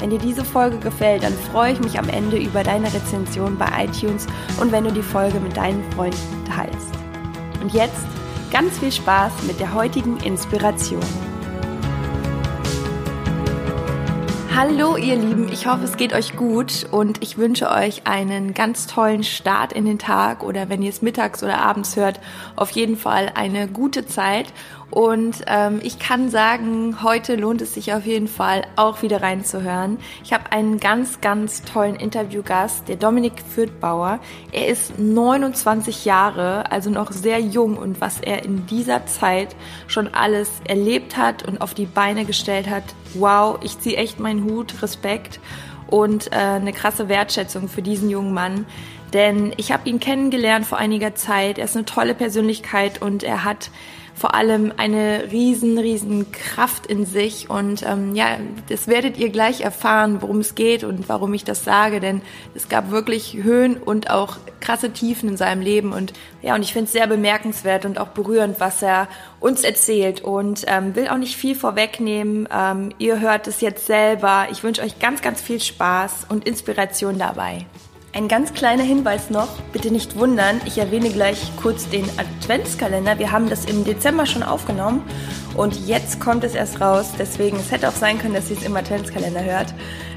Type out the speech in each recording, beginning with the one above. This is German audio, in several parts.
Wenn dir diese Folge gefällt, dann freue ich mich am Ende über deine Rezension bei iTunes und wenn du die Folge mit deinen Freunden teilst. Und jetzt ganz viel Spaß mit der heutigen Inspiration. Hallo ihr Lieben, ich hoffe es geht euch gut und ich wünsche euch einen ganz tollen Start in den Tag oder wenn ihr es mittags oder abends hört, auf jeden Fall eine gute Zeit und ähm, ich kann sagen, heute lohnt es sich auf jeden Fall auch wieder reinzuhören. Ich habe einen ganz, ganz tollen Interviewgast, der Dominik Fürthbauer. Er ist 29 Jahre, also noch sehr jung und was er in dieser Zeit schon alles erlebt hat und auf die Beine gestellt hat, wow, ich ziehe echt meinen Hut, Respekt und äh, eine krasse Wertschätzung für diesen jungen Mann. Denn ich habe ihn kennengelernt vor einiger Zeit. Er ist eine tolle Persönlichkeit und er hat vor allem eine riesen, riesen Kraft in sich. Und ähm, ja, das werdet ihr gleich erfahren, worum es geht und warum ich das sage. Denn es gab wirklich Höhen und auch krasse Tiefen in seinem Leben. Und ja, und ich finde es sehr bemerkenswert und auch berührend, was er uns erzählt. Und ähm, will auch nicht viel vorwegnehmen. Ähm, ihr hört es jetzt selber. Ich wünsche euch ganz, ganz viel Spaß und Inspiration dabei. Ein ganz kleiner Hinweis noch, bitte nicht wundern, ich erwähne gleich kurz den Adventskalender. Wir haben das im Dezember schon aufgenommen und jetzt kommt es erst raus. Deswegen, es hätte auch sein können, dass ihr es im Adventskalender hört.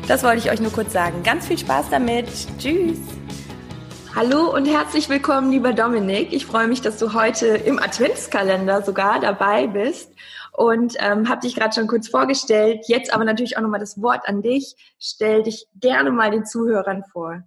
Das wollte ich euch nur kurz sagen. Ganz viel Spaß damit. Tschüss. Hallo und herzlich willkommen, lieber Dominik. Ich freue mich, dass du heute im Adventskalender sogar dabei bist und ähm, habe dich gerade schon kurz vorgestellt. Jetzt aber natürlich auch nochmal das Wort an dich. Stell dich gerne mal den Zuhörern vor.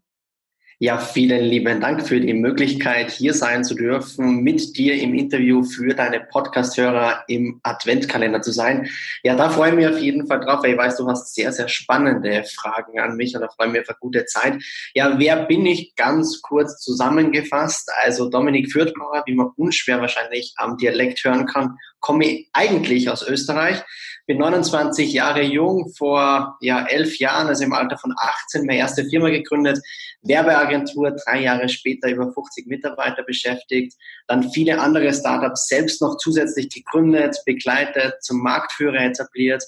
Ja, vielen lieben Dank für die Möglichkeit, hier sein zu dürfen, mit dir im Interview für deine Podcast-Hörer im Adventkalender zu sein. Ja, da freue ich mich auf jeden Fall drauf, weil ich weiß, du hast sehr, sehr spannende Fragen an mich und da freue ich mich auf eine gute Zeit. Ja, wer bin ich? Ganz kurz zusammengefasst. Also Dominik Fürthbauer, wie man unschwer wahrscheinlich am Dialekt hören kann, komme ich eigentlich aus Österreich bin 29 Jahre jung, vor ja, elf Jahren, also im Alter von 18, meine erste Firma gegründet, Werbeagentur, drei Jahre später über 50 Mitarbeiter beschäftigt, dann viele andere Startups selbst noch zusätzlich gegründet, begleitet, zum Marktführer etabliert,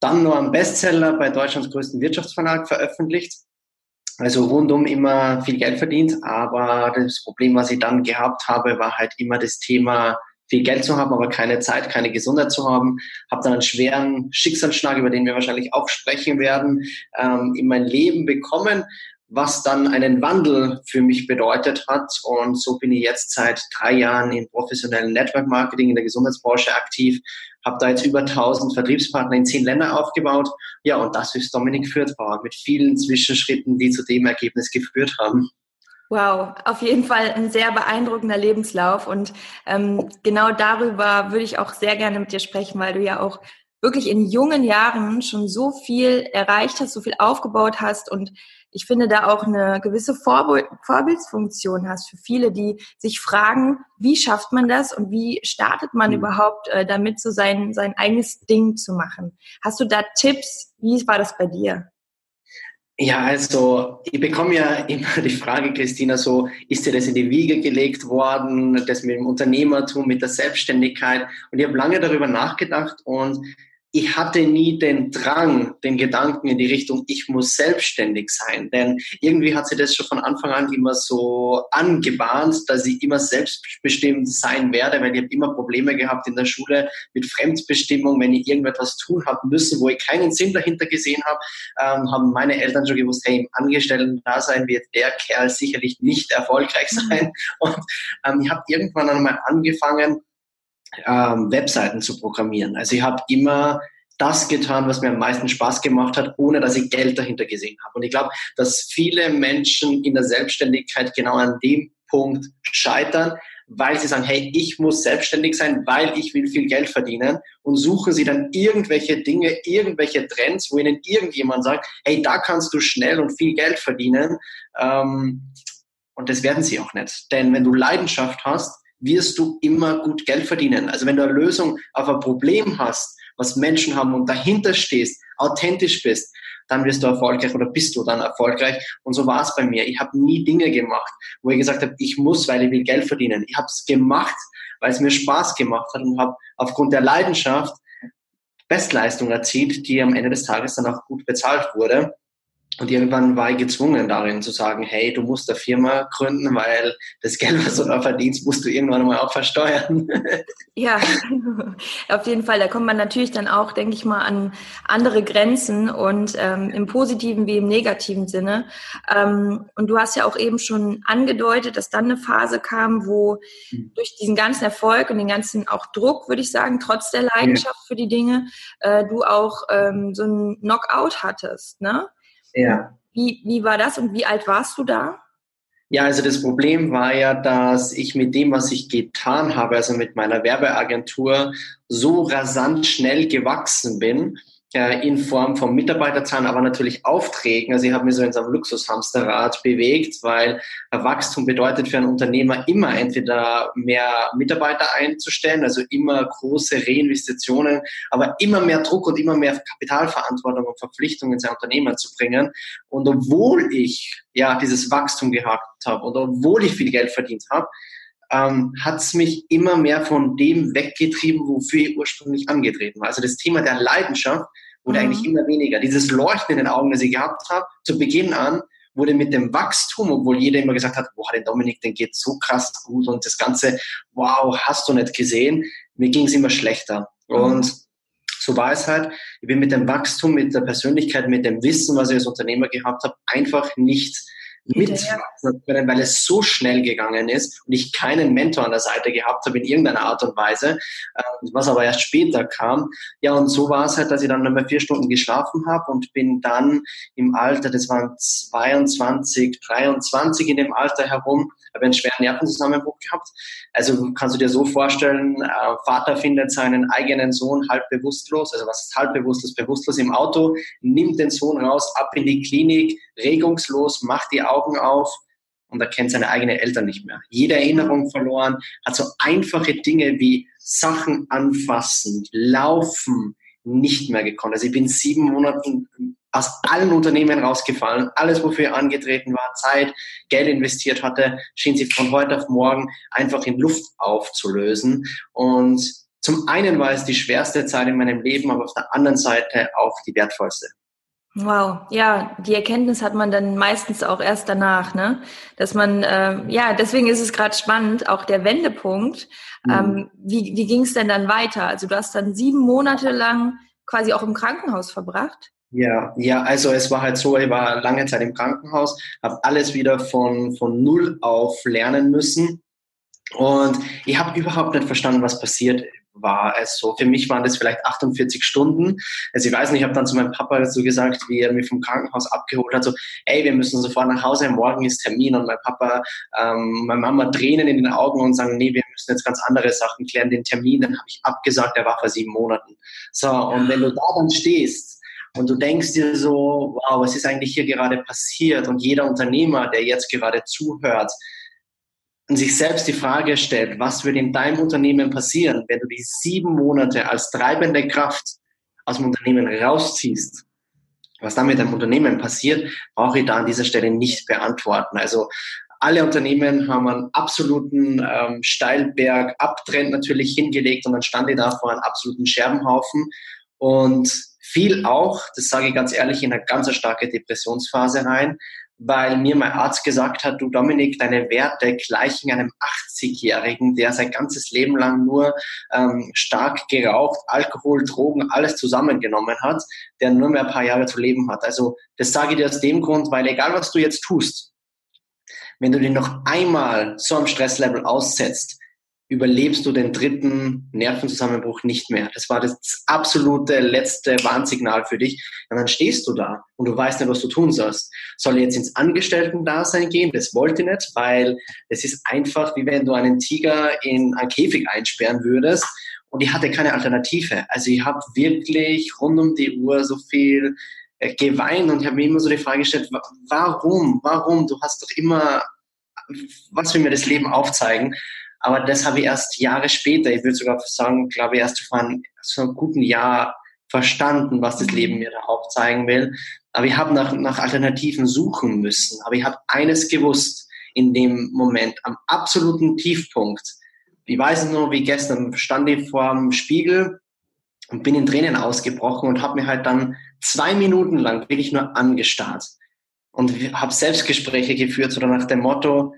dann nur einen Bestseller bei Deutschlands größten Wirtschaftsverlag veröffentlicht. Also rundum immer viel Geld verdient, aber das Problem, was ich dann gehabt habe, war halt immer das Thema viel Geld zu haben, aber keine Zeit, keine Gesundheit zu haben. Habe dann einen schweren Schicksalsschlag, über den wir wahrscheinlich auch sprechen werden, ähm, in mein Leben bekommen, was dann einen Wandel für mich bedeutet hat. Und so bin ich jetzt seit drei Jahren im professionellen Network Marketing in der Gesundheitsbranche aktiv, habe da jetzt über 1000 Vertriebspartner in zehn Ländern aufgebaut. Ja, und das ist Dominik Fürthbauer mit vielen Zwischenschritten, die zu dem Ergebnis geführt haben. Wow, auf jeden Fall ein sehr beeindruckender Lebenslauf und ähm, genau darüber würde ich auch sehr gerne mit dir sprechen, weil du ja auch wirklich in jungen Jahren schon so viel erreicht hast, so viel aufgebaut hast und ich finde da auch eine gewisse Vorbild Vorbildsfunktion hast für viele, die sich fragen, wie schafft man das und wie startet man mhm. überhaupt äh, damit, so sein, sein eigenes Ding zu machen. Hast du da Tipps? Wie war das bei dir? Ja, also ich bekomme ja immer die Frage, Christina, so, ist dir das in die Wiege gelegt worden, das mit dem Unternehmertum, mit der Selbstständigkeit? Und ich habe lange darüber nachgedacht und ich hatte nie den Drang, den Gedanken in die Richtung, ich muss selbstständig sein. Denn irgendwie hat sie das schon von Anfang an immer so angebahnt, dass ich immer selbstbestimmt sein werde, weil ich habe immer Probleme gehabt in der Schule mit Fremdbestimmung, wenn ich irgendetwas tun habe müssen, wo ich keinen Sinn dahinter gesehen habe, ähm, haben meine Eltern schon gewusst, hey, im Angestellten-Dasein wird der Kerl sicherlich nicht erfolgreich mhm. sein. Und ähm, ich habe irgendwann einmal angefangen, ähm, Webseiten zu programmieren. Also ich habe immer das getan, was mir am meisten Spaß gemacht hat, ohne dass ich Geld dahinter gesehen habe. Und ich glaube, dass viele Menschen in der Selbstständigkeit genau an dem Punkt scheitern, weil sie sagen, hey, ich muss selbstständig sein, weil ich will viel Geld verdienen und suchen sie dann irgendwelche Dinge, irgendwelche Trends, wo ihnen irgendjemand sagt, hey, da kannst du schnell und viel Geld verdienen. Ähm, und das werden sie auch nicht. Denn wenn du Leidenschaft hast, wirst du immer gut Geld verdienen. Also wenn du eine Lösung auf ein Problem hast, was Menschen haben und dahinter stehst, authentisch bist, dann wirst du erfolgreich oder bist du dann erfolgreich. Und so war es bei mir. Ich habe nie Dinge gemacht, wo ich gesagt habe, ich muss, weil ich will Geld verdienen. Ich habe es gemacht, weil es mir Spaß gemacht hat und habe aufgrund der Leidenschaft Bestleistung erzielt, die am Ende des Tages dann auch gut bezahlt wurde. Und irgendwann war ich gezwungen darin zu sagen, hey, du musst eine Firma gründen, weil das Geld, was du da verdienst, musst du irgendwann mal auch versteuern. Ja, auf jeden Fall. Da kommt man natürlich dann auch, denke ich mal, an andere Grenzen und ähm, im positiven wie im negativen Sinne. Ähm, und du hast ja auch eben schon angedeutet, dass dann eine Phase kam, wo hm. durch diesen ganzen Erfolg und den ganzen auch Druck, würde ich sagen, trotz der Leidenschaft ja. für die Dinge, äh, du auch ähm, so ein Knockout hattest, ne? Ja. Wie, wie war das und wie alt warst du da? Ja, also das Problem war ja, dass ich mit dem, was ich getan habe, also mit meiner Werbeagentur, so rasant schnell gewachsen bin, äh, in Form von Mitarbeiterzahlen, aber natürlich Aufträgen. Also ich habe mich so in so einem Luxushamsterrad bewegt, weil Wachstum bedeutet für einen Unternehmer immer entweder mehr Mitarbeiter einzustellen, also immer große Reinvestitionen, aber immer mehr Druck und immer mehr Kapitalverantwortung und Verpflichtungen in sein Unternehmen zu bringen. Und obwohl ich ja dieses Wachstum gehabt habe und obwohl ich viel Geld verdient habe, ähm, hat es mich immer mehr von dem weggetrieben, wofür ich ursprünglich angetreten war. Also das Thema der Leidenschaft wurde mhm. eigentlich immer weniger. Dieses Leuchten in den Augen, das ich gehabt habe, zu Beginn an, wurde mit dem Wachstum, obwohl jeder immer gesagt hat, boah, den Dominik, den geht so krass gut und das Ganze, wow, hast du nicht gesehen, mir ging es immer schlechter. Mhm. Und so war es halt. Ich bin mit dem Wachstum, mit der Persönlichkeit, mit dem Wissen, was ich als Unternehmer gehabt habe, einfach nicht können, weil es so schnell gegangen ist und ich keinen Mentor an der Seite gehabt habe in irgendeiner Art und Weise, ähm, was aber erst später kam. Ja, und so war es halt, dass ich dann nochmal vier Stunden geschlafen habe und bin dann im Alter, das waren 22, 23 in dem Alter herum, habe einen schweren Nervenzusammenbruch gehabt. Also kannst du dir so vorstellen, äh, Vater findet seinen eigenen Sohn halb bewusstlos, also was ist halb bewusstlos, bewusstlos im Auto, nimmt den Sohn raus, ab in die Klinik, regungslos, macht die Augen auf und erkennt seine eigenen Eltern nicht mehr. Jede Erinnerung verloren, hat so einfache Dinge wie Sachen anfassen, laufen, nicht mehr gekonnt. Also ich bin sieben Monaten aus allen Unternehmen rausgefallen. Alles, wofür er angetreten war, Zeit, Geld investiert hatte, schien sich von heute auf morgen einfach in Luft aufzulösen. Und zum einen war es die schwerste Zeit in meinem Leben, aber auf der anderen Seite auch die wertvollste. Wow, ja, die Erkenntnis hat man dann meistens auch erst danach, ne? Dass man, äh, ja, deswegen ist es gerade spannend, auch der Wendepunkt. Mhm. Ähm, wie wie ging es denn dann weiter? Also du hast dann sieben Monate lang quasi auch im Krankenhaus verbracht? Ja, ja, also es war halt so, ich war lange Zeit im Krankenhaus, habe alles wieder von, von null auf lernen müssen. Und ich habe überhaupt nicht verstanden, was passiert war es so. Für mich waren das vielleicht 48 Stunden. Also ich weiß nicht, ich habe dann zu meinem Papa so gesagt, wie er mich vom Krankenhaus abgeholt hat, so, ey, wir müssen sofort nach Hause, morgen ist Termin. Und mein Papa, ähm, meine Mama Tränen in den Augen und sagen, nee, wir müssen jetzt ganz andere Sachen klären, den Termin, dann habe ich abgesagt, der war vor sieben Monaten. So, und wenn du da dann stehst, und du denkst dir so, wow, was ist eigentlich hier gerade passiert? Und jeder Unternehmer, der jetzt gerade zuhört, sich selbst die Frage stellt, was würde in deinem Unternehmen passieren, wenn du die sieben Monate als treibende Kraft aus dem Unternehmen rausziehst, was dann mit deinem Unternehmen passiert, brauche ich da an dieser Stelle nicht beantworten. Also alle Unternehmen haben einen absoluten ähm, Steilberg Abtrend natürlich hingelegt und dann stand ich da vor einem absoluten Scherbenhaufen. Und fiel auch, das sage ich ganz ehrlich, in eine ganz starke Depressionsphase rein, weil mir mein Arzt gesagt hat, du Dominik, deine Werte gleichen einem 80-Jährigen, der sein ganzes Leben lang nur ähm, stark geraucht, Alkohol, Drogen, alles zusammengenommen hat, der nur mehr ein paar Jahre zu leben hat. Also das sage ich dir aus dem Grund, weil egal was du jetzt tust, wenn du dich noch einmal so am Stresslevel aussetzt, überlebst du den dritten Nervenzusammenbruch nicht mehr. Das war das absolute letzte Warnsignal für dich. Und dann stehst du da und du weißt nicht, was du tun sollst. Soll ich jetzt ins Angestellten-Dasein gehen? Das wollte ich nicht, weil es ist einfach, wie wenn du einen Tiger in einen Käfig einsperren würdest. Und ich hatte keine Alternative. Also ich habe wirklich rund um die Uhr so viel äh, geweint und ich habe mir immer so die Frage gestellt, warum, warum? Du hast doch immer, was will mir das Leben aufzeigen? Aber das habe ich erst Jahre später, ich würde sogar sagen, glaube ich, erst vor einem, so einem guten Jahr verstanden, was das Leben mir da aufzeigen will. Aber ich habe nach, nach Alternativen suchen müssen. Aber ich habe eines gewusst in dem Moment, am absoluten Tiefpunkt. Ich weiß nur, wie gestern stand ich vor dem Spiegel und bin in Tränen ausgebrochen und habe mir halt dann zwei Minuten lang wirklich nur angestarrt und habe Selbstgespräche geführt, so nach dem Motto,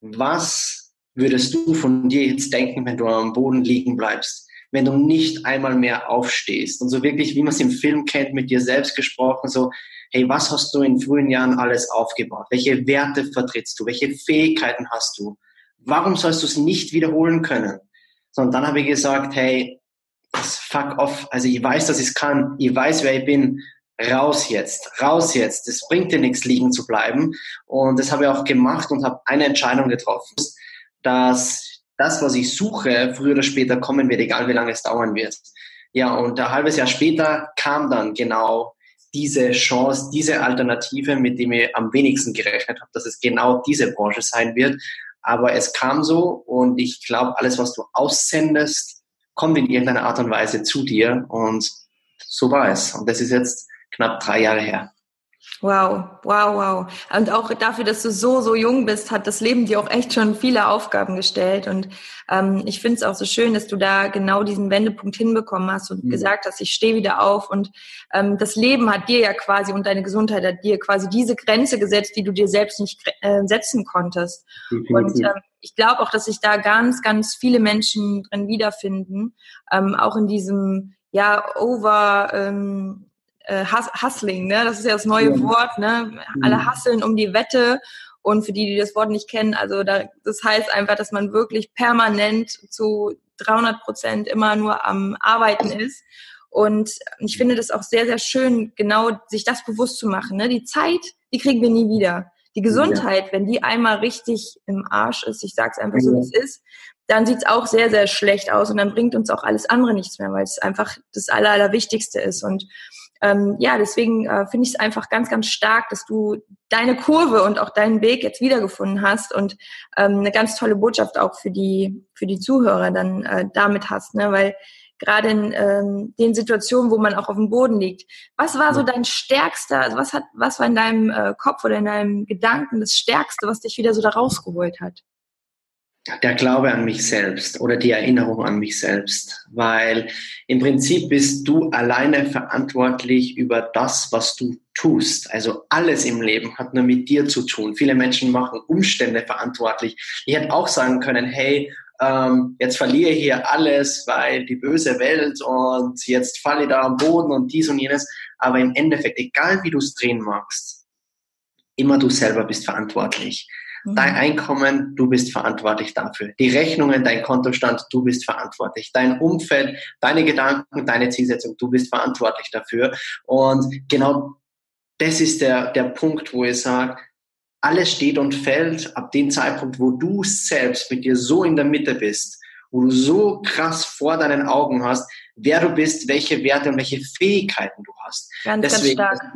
was würdest du von dir jetzt denken, wenn du am Boden liegen bleibst, wenn du nicht einmal mehr aufstehst und so wirklich, wie man es im Film kennt, mit dir selbst gesprochen, so, hey, was hast du in frühen Jahren alles aufgebaut? Welche Werte vertrittst du? Welche Fähigkeiten hast du? Warum sollst du es nicht wiederholen können? So, und dann habe ich gesagt, hey, fuck off. Also ich weiß, dass ich es kann. Ich weiß, wer ich bin. Raus jetzt, raus jetzt. Es bringt dir nichts, liegen zu bleiben. Und das habe ich auch gemacht und habe eine Entscheidung getroffen, dass das, was ich suche, früher oder später kommen wird, egal wie lange es dauern wird. Ja, und ein halbes Jahr später kam dann genau diese Chance, diese Alternative, mit dem ich am wenigsten gerechnet habe, dass es genau diese Branche sein wird. Aber es kam so und ich glaube, alles, was du aussendest, kommt in irgendeiner Art und Weise zu dir und so war es. Und das ist jetzt knapp drei Jahre her. Wow, wow, wow. Und auch dafür, dass du so, so jung bist, hat das Leben dir auch echt schon viele Aufgaben gestellt. Und ähm, ich finde es auch so schön, dass du da genau diesen Wendepunkt hinbekommen hast und mhm. gesagt hast, ich stehe wieder auf. Und ähm, das Leben hat dir ja quasi und deine Gesundheit hat dir quasi diese Grenze gesetzt, die du dir selbst nicht äh, setzen konntest. Mhm. Und ähm, ich glaube auch, dass sich da ganz, ganz viele Menschen drin wiederfinden, ähm, auch in diesem ja over ähm, äh, Hustling, ne? Das ist ja das neue ja. Wort, ne? Alle mhm. hasseln um die Wette. Und für die, die das Wort nicht kennen, also da, das heißt einfach, dass man wirklich permanent zu 300 Prozent immer nur am Arbeiten ist. Und ich finde das auch sehr, sehr schön, genau sich das bewusst zu machen. Ne? Die Zeit, die kriegen wir nie wieder. Die Gesundheit, ja. wenn die einmal richtig im Arsch ist, ich sag's einfach so, wie es ist, dann sieht's auch sehr, sehr schlecht aus und dann bringt uns auch alles andere nichts mehr, weil es einfach das Aller, Allerwichtigste ist. Und ähm, ja, deswegen äh, finde ich es einfach ganz, ganz stark, dass du deine Kurve und auch deinen Weg jetzt wiedergefunden hast und ähm, eine ganz tolle Botschaft auch für die, für die Zuhörer dann äh, damit hast, ne? weil gerade in ähm, den Situationen, wo man auch auf dem Boden liegt. Was war so dein stärkster, also was hat, was war in deinem äh, Kopf oder in deinem Gedanken das Stärkste, was dich wieder so da rausgeholt hat? Der Glaube an mich selbst oder die Erinnerung an mich selbst, weil im Prinzip bist du alleine verantwortlich über das, was du tust. Also alles im Leben hat nur mit dir zu tun. Viele Menschen machen Umstände verantwortlich. Ich hätte auch sagen können, hey, ähm, jetzt verliere ich hier alles, weil die böse Welt und jetzt falle ich da am Boden und dies und jenes. Aber im Endeffekt, egal wie du es drehen magst, immer du selber bist verantwortlich. Dein mhm. Einkommen, du bist verantwortlich dafür. Die Rechnungen, dein Kontostand, du bist verantwortlich. Dein Umfeld, deine Gedanken, deine Zielsetzung, du bist verantwortlich dafür. Und genau das ist der, der Punkt, wo ich sage, alles steht und fällt ab dem Zeitpunkt, wo du selbst mit dir so in der Mitte bist, wo du so krass vor deinen Augen hast, wer du bist, welche Werte und welche Fähigkeiten du hast. Ganz, Deswegen, ganz stark.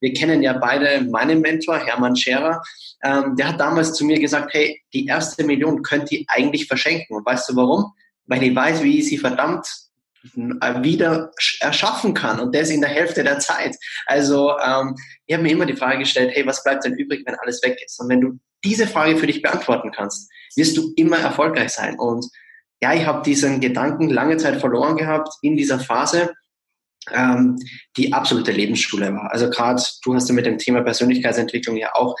Wir kennen ja beide meinen Mentor, Hermann Scherer. Ähm, der hat damals zu mir gesagt, hey, die erste Million könnt ihr eigentlich verschenken. Und weißt du warum? Weil ich weiß, wie ich sie verdammt äh, wieder erschaffen kann und das in der Hälfte der Zeit. Also ähm, ich habe mir immer die Frage gestellt, hey, was bleibt denn übrig, wenn alles weg ist? Und wenn du diese Frage für dich beantworten kannst, wirst du immer erfolgreich sein. Und ja, ich habe diesen Gedanken lange Zeit verloren gehabt in dieser Phase ähm, die absolute Lebensschule war. Also gerade du hast ja mit dem Thema Persönlichkeitsentwicklung ja auch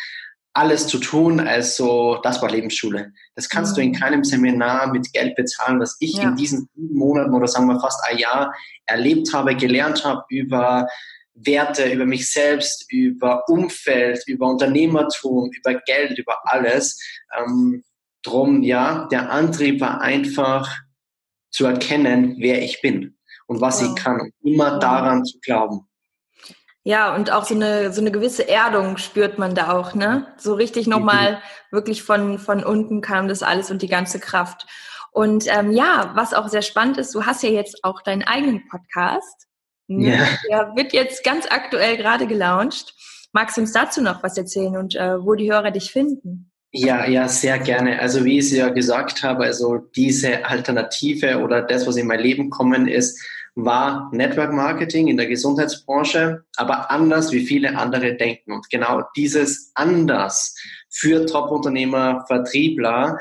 alles zu tun. Also das war Lebensschule. Das kannst du in mhm. keinem Seminar mit Geld bezahlen, was ich ja. in diesen Monaten oder sagen wir fast ein Jahr erlebt habe, gelernt habe über Werte, über mich selbst, über Umfeld, über Unternehmertum, über Geld, über alles. Ähm, drum, ja, der Antrieb war einfach zu erkennen, wer ich bin und was ich kann. Immer daran zu glauben. Ja, und auch so eine, so eine gewisse Erdung spürt man da auch, ne? So richtig nochmal mhm. wirklich von, von unten kam das alles und die ganze Kraft. Und ähm, ja, was auch sehr spannend ist, du hast ja jetzt auch deinen eigenen Podcast. Ne? Ja. Der wird jetzt ganz aktuell gerade gelauncht. Magst du uns dazu noch was erzählen und äh, wo die Hörer dich finden? Ja, ja, sehr gerne. Also wie ich es ja gesagt habe, also diese Alternative oder das, was in mein Leben kommen ist, war Network Marketing in der Gesundheitsbranche, aber anders wie viele andere denken. Und genau dieses anders für Top-Unternehmer, Vertriebler,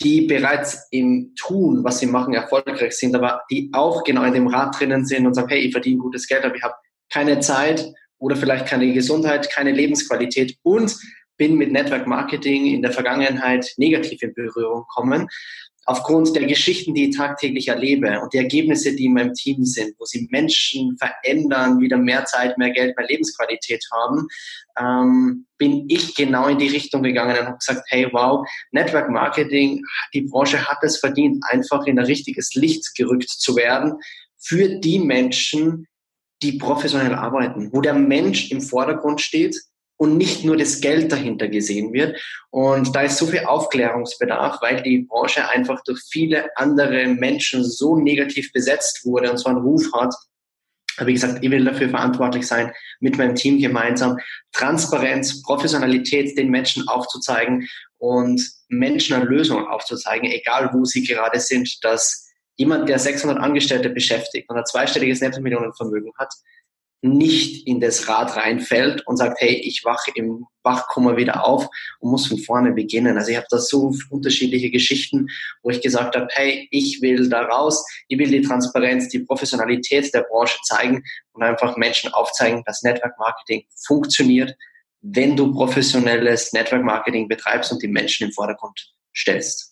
die bereits im Tun, was sie machen, erfolgreich sind, aber die auch genau in dem Rad drinnen sind und sagen, hey, ich verdiene gutes Geld, aber ich habe keine Zeit oder vielleicht keine Gesundheit, keine Lebensqualität und bin mit Network Marketing in der Vergangenheit negativ in Berührung gekommen aufgrund der Geschichten, die ich tagtäglich erlebe und die Ergebnisse, die in meinem Team sind, wo sie Menschen verändern, wieder mehr Zeit, mehr Geld, mehr Lebensqualität haben, ähm, bin ich genau in die Richtung gegangen und habe gesagt, hey, wow, Network Marketing, die Branche hat es verdient, einfach in ein richtiges Licht gerückt zu werden für die Menschen, die professionell arbeiten, wo der Mensch im Vordergrund steht, und nicht nur das Geld dahinter gesehen wird. Und da ist so viel Aufklärungsbedarf, weil die Branche einfach durch viele andere Menschen so negativ besetzt wurde und so einen Ruf hat. Aber wie gesagt, ich will dafür verantwortlich sein, mit meinem Team gemeinsam Transparenz, Professionalität den Menschen aufzuzeigen und Menschen eine Lösung aufzuzeigen, egal wo sie gerade sind, dass jemand, der 600 Angestellte beschäftigt und ein zweistelliges Netto-Millionenvermögen hat, nicht in das Rad reinfällt und sagt, hey, ich wache im Wachkummer wieder auf und muss von vorne beginnen. Also ich habe da so unterschiedliche Geschichten, wo ich gesagt habe, hey, ich will da raus, ich will die Transparenz, die Professionalität der Branche zeigen und einfach Menschen aufzeigen, dass Network Marketing funktioniert, wenn du professionelles Network Marketing betreibst und die Menschen im Vordergrund stellst.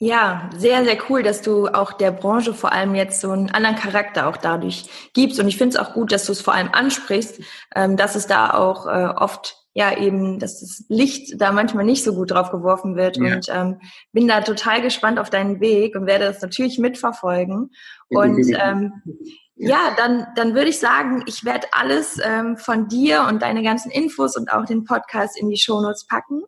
Ja, sehr, sehr cool, dass du auch der Branche vor allem jetzt so einen anderen Charakter auch dadurch gibst. Und ich finde es auch gut, dass du es vor allem ansprichst, ähm, dass es da auch äh, oft ja eben, dass das Licht da manchmal nicht so gut drauf geworfen wird. Ja. Und ähm, bin da total gespannt auf deinen Weg und werde das natürlich mitverfolgen. Und ähm, ja, dann, dann würde ich sagen, ich werde alles ähm, von dir und deine ganzen Infos und auch den Podcast in die Shownotes packen.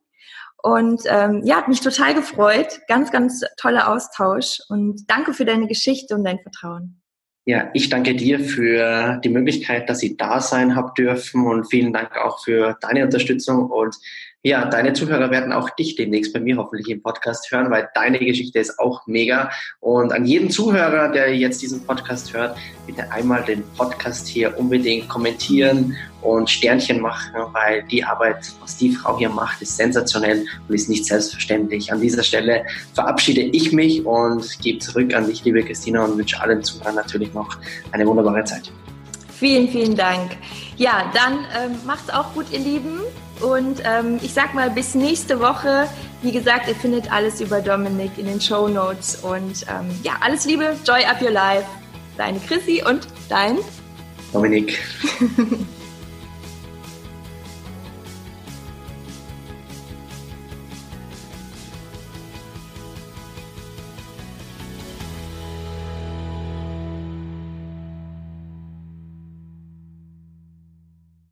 Und ähm, ja, hat mich total gefreut. Ganz, ganz toller Austausch und danke für deine Geschichte und dein Vertrauen. Ja, ich danke dir für die Möglichkeit, dass ich da sein habe dürfen und vielen Dank auch für deine Unterstützung und ja, deine Zuhörer werden auch dich demnächst bei mir hoffentlich im Podcast hören, weil deine Geschichte ist auch mega. Und an jeden Zuhörer, der jetzt diesen Podcast hört, bitte einmal den Podcast hier unbedingt kommentieren und Sternchen machen, weil die Arbeit, was die Frau hier macht, ist sensationell und ist nicht selbstverständlich. An dieser Stelle verabschiede ich mich und gebe zurück an dich, liebe Christina, und wünsche allen Zuhörern natürlich noch eine wunderbare Zeit. Vielen, vielen Dank. Ja, dann ähm, macht's auch gut, ihr Lieben. Und ähm, ich sag mal, bis nächste Woche. Wie gesagt, ihr findet alles über Dominik in den Show Notes. Und ähm, ja, alles Liebe, Joy Up Your Life. Deine Chrissy und dein Dominik.